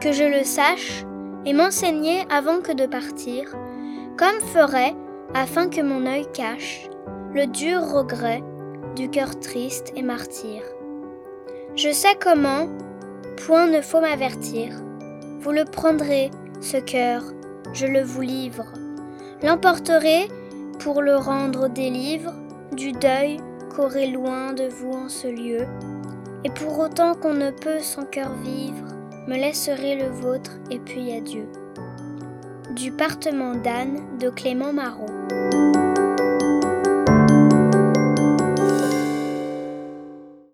que je le sache et m'enseigner avant que de partir, comme ferait, afin que mon œil cache, le dur regret du cœur triste et martyr. Je sais comment, point ne faut m'avertir, vous le prendrez, ce cœur, je le vous livre, l'emporterez pour le rendre des livres, du deuil qu'aurait loin de vous en ce lieu, et pour autant qu'on ne peut sans cœur vivre, me laisserez le vôtre et puis adieu. Du partement d'Anne de Clément Marot.